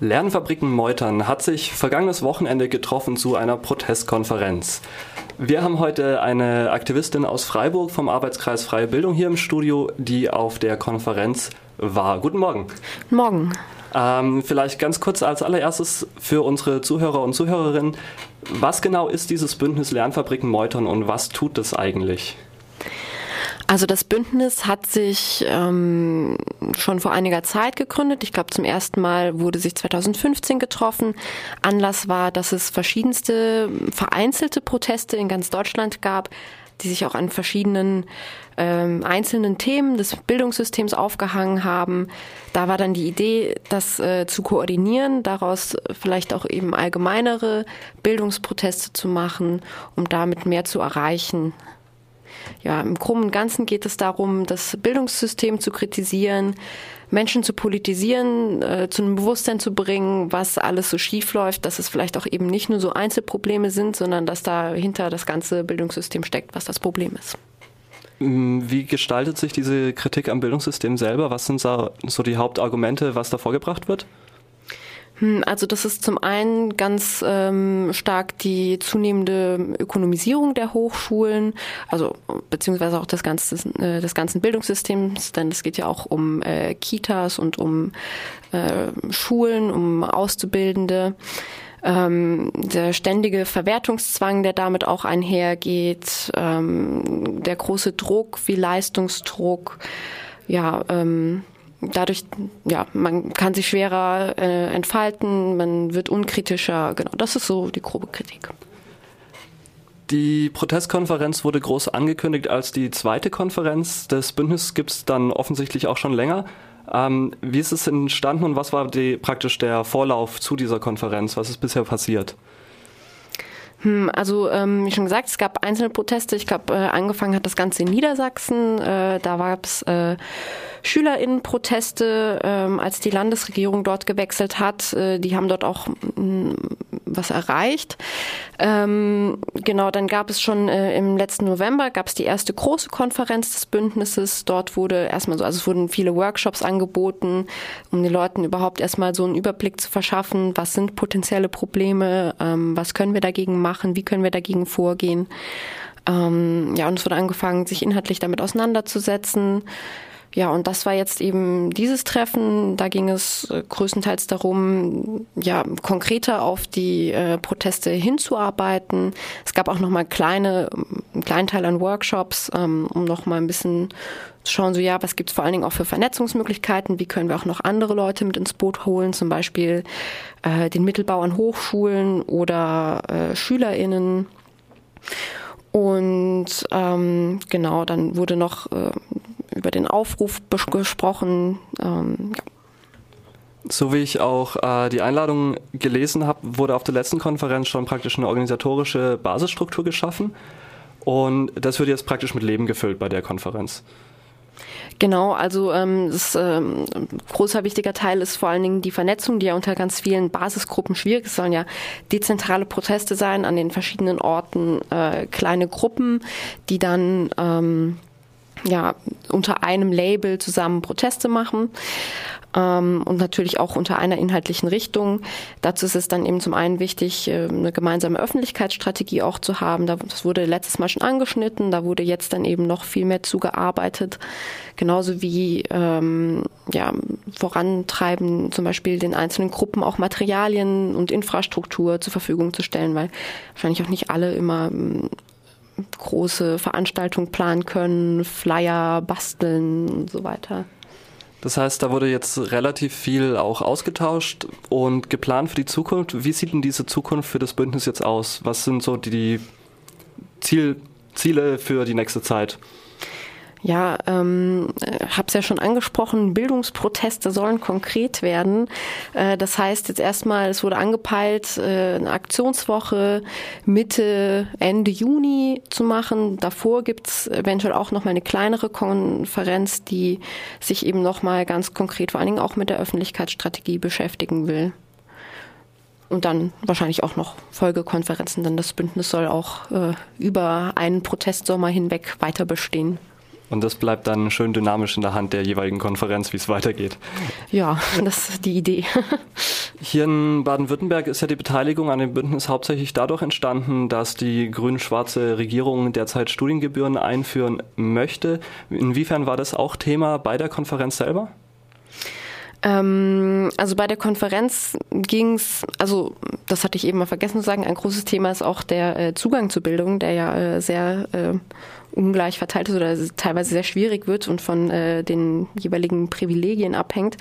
Lernfabriken Meutern hat sich vergangenes Wochenende getroffen zu einer Protestkonferenz. Wir haben heute eine Aktivistin aus Freiburg vom Arbeitskreis Freie Bildung hier im Studio, die auf der Konferenz war. Guten Morgen. Morgen. Ähm, vielleicht ganz kurz als allererstes für unsere Zuhörer und Zuhörerinnen. Was genau ist dieses Bündnis Lernfabriken Meutern und was tut es eigentlich? Also das Bündnis hat sich ähm, schon vor einiger Zeit gegründet. Ich glaube, zum ersten Mal wurde sich 2015 getroffen. Anlass war, dass es verschiedenste vereinzelte Proteste in ganz Deutschland gab, die sich auch an verschiedenen ähm, einzelnen Themen des Bildungssystems aufgehangen haben. Da war dann die Idee, das äh, zu koordinieren, daraus vielleicht auch eben allgemeinere Bildungsproteste zu machen, um damit mehr zu erreichen ja, im und Ganzen geht es darum, das Bildungssystem zu kritisieren, Menschen zu politisieren, äh, zu einem Bewusstsein zu bringen, was alles so schief läuft, dass es vielleicht auch eben nicht nur so Einzelprobleme sind, sondern dass dahinter das ganze Bildungssystem steckt, was das Problem ist. Mm, wie gestaltet sich diese Kritik am Bildungssystem selber? Was sind so die Hauptargumente, was da vorgebracht wird? Hm, also das ist zum einen ganz ähm, stark die zunehmende Ökonomisierung der Hochschulen, also beziehungsweise auch des, ganzen, äh, des ganzen Bildungssystems, denn es geht ja auch um äh, Kitas und um äh, Schulen, um Auszubildende. Ähm, der ständige Verwertungszwang, der damit auch einhergeht, ähm, der große Druck wie Leistungsdruck, ja, ähm, dadurch, ja, man kann sich schwerer äh, entfalten, man wird unkritischer. Genau, das ist so die grobe Kritik. Die Protestkonferenz wurde groß angekündigt als die zweite Konferenz. des Bündnisses gibt es dann offensichtlich auch schon länger. Ähm, wie ist es entstanden und was war die, praktisch der Vorlauf zu dieser Konferenz? Was ist bisher passiert? Hm, also ähm, wie schon gesagt, es gab einzelne Proteste. Ich glaube, äh, angefangen hat das Ganze in Niedersachsen. Äh, da gab es äh, Schülerinnenproteste, ähm, als die Landesregierung dort gewechselt hat. Äh, die haben dort auch mh, was erreicht. Ähm, genau, dann gab es schon äh, im letzten November gab es die erste große Konferenz des Bündnisses. Dort wurde erstmal so, also es wurden viele Workshops angeboten, um den Leuten überhaupt erstmal so einen Überblick zu verschaffen, was sind potenzielle Probleme, ähm, was können wir dagegen machen, wie können wir dagegen vorgehen. Ähm, ja, und es wurde angefangen, sich inhaltlich damit auseinanderzusetzen. Ja, und das war jetzt eben dieses Treffen. Da ging es äh, größtenteils darum, ja, konkreter auf die äh, Proteste hinzuarbeiten. Es gab auch nochmal kleine, einen kleinen Teil an Workshops, ähm, um nochmal ein bisschen zu schauen, so ja, was gibt es vor allen Dingen auch für Vernetzungsmöglichkeiten? Wie können wir auch noch andere Leute mit ins Boot holen? Zum Beispiel äh, den Mittelbau an Hochschulen oder äh, SchülerInnen. Und ähm, genau, dann wurde noch äh, über den Aufruf gesprochen. Ähm, ja. So wie ich auch äh, die Einladung gelesen habe, wurde auf der letzten Konferenz schon praktisch eine organisatorische Basisstruktur geschaffen. Und das wird jetzt praktisch mit Leben gefüllt bei der Konferenz. Genau, also ähm, das ähm, großer wichtiger Teil ist vor allen Dingen die Vernetzung, die ja unter ganz vielen Basisgruppen schwierig ist. Es sollen ja dezentrale Proteste sein an den verschiedenen Orten, äh, kleine Gruppen, die dann ähm, ja, unter einem Label zusammen Proteste machen ähm, und natürlich auch unter einer inhaltlichen Richtung. Dazu ist es dann eben zum einen wichtig, äh, eine gemeinsame Öffentlichkeitsstrategie auch zu haben. Das wurde letztes Mal schon angeschnitten, da wurde jetzt dann eben noch viel mehr zugearbeitet. Genauso wie ähm, ja, vorantreiben, zum Beispiel den einzelnen Gruppen auch Materialien und Infrastruktur zur Verfügung zu stellen, weil wahrscheinlich auch nicht alle immer große Veranstaltungen planen können, Flyer basteln und so weiter. Das heißt, da wurde jetzt relativ viel auch ausgetauscht und geplant für die Zukunft. Wie sieht denn diese Zukunft für das Bündnis jetzt aus? Was sind so die Ziel, Ziele für die nächste Zeit? Ja, ähm, habe es ja schon angesprochen, Bildungsproteste sollen konkret werden. Äh, das heißt jetzt erstmal, es wurde angepeilt, äh, eine Aktionswoche Mitte, Ende Juni zu machen. Davor gibt's eventuell auch noch mal eine kleinere Konferenz, die sich eben noch mal ganz konkret vor allen Dingen auch mit der Öffentlichkeitsstrategie beschäftigen will. Und dann wahrscheinlich auch noch Folgekonferenzen, denn das Bündnis soll auch äh, über einen Protestsommer hinweg weiter bestehen. Und das bleibt dann schön dynamisch in der Hand der jeweiligen Konferenz, wie es weitergeht. Ja, das ist die Idee. Hier in Baden-Württemberg ist ja die Beteiligung an dem Bündnis hauptsächlich dadurch entstanden, dass die grün-schwarze Regierung derzeit Studiengebühren einführen möchte. Inwiefern war das auch Thema bei der Konferenz selber? Ähm, also bei der Konferenz ging es, also das hatte ich eben mal vergessen zu sagen, ein großes Thema ist auch der äh, Zugang zur Bildung, der ja äh, sehr äh, ungleich verteilt ist oder teilweise sehr schwierig wird und von äh, den jeweiligen Privilegien abhängt.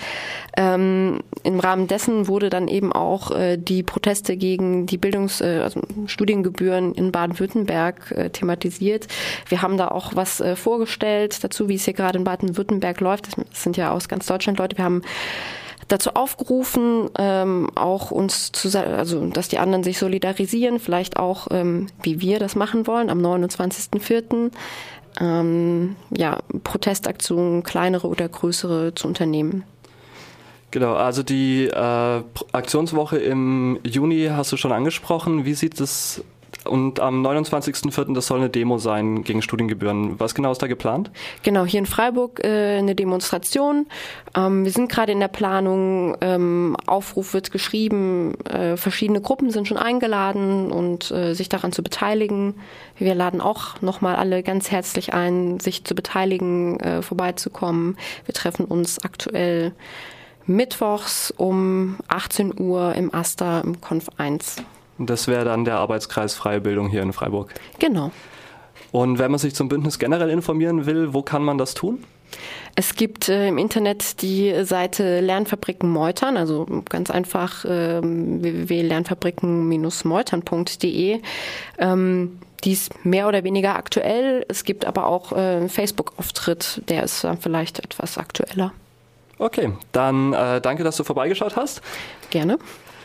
Ähm, Im Rahmen dessen wurde dann eben auch äh, die Proteste gegen die Bildungs-, äh, also Studiengebühren in Baden-Württemberg äh, thematisiert. Wir haben da auch was äh, vorgestellt dazu, wie es hier gerade in Baden-Württemberg läuft. Das sind ja aus ganz Deutschland Leute. Wir haben dazu aufgerufen, ähm, auch uns zu, also dass die anderen sich solidarisieren, vielleicht auch, ähm, wie wir das machen wollen, am 29.04. Ähm, ja, Protestaktionen, kleinere oder größere zu unternehmen. Genau, also die äh, Aktionswoche im Juni hast du schon angesprochen. Wie sieht es und am 29.04. das soll eine Demo sein gegen Studiengebühren. Was genau ist da geplant? Genau, hier in Freiburg äh, eine Demonstration. Ähm, wir sind gerade in der Planung, ähm, Aufruf wird geschrieben, äh, verschiedene Gruppen sind schon eingeladen und äh, sich daran zu beteiligen. Wir laden auch nochmal alle ganz herzlich ein, sich zu beteiligen, äh, vorbeizukommen. Wir treffen uns aktuell mittwochs um 18 Uhr im Aster im Konf 1. Das wäre dann der Arbeitskreis Freie Bildung hier in Freiburg. Genau. Und wenn man sich zum Bündnis generell informieren will, wo kann man das tun? Es gibt äh, im Internet die Seite Lernfabriken Meutern, also ganz einfach äh, www.lernfabriken-meutern.de. Ähm, die ist mehr oder weniger aktuell. Es gibt aber auch äh, einen Facebook-Auftritt, der ist dann vielleicht etwas aktueller. Okay, dann äh, danke, dass du vorbeigeschaut hast. Gerne.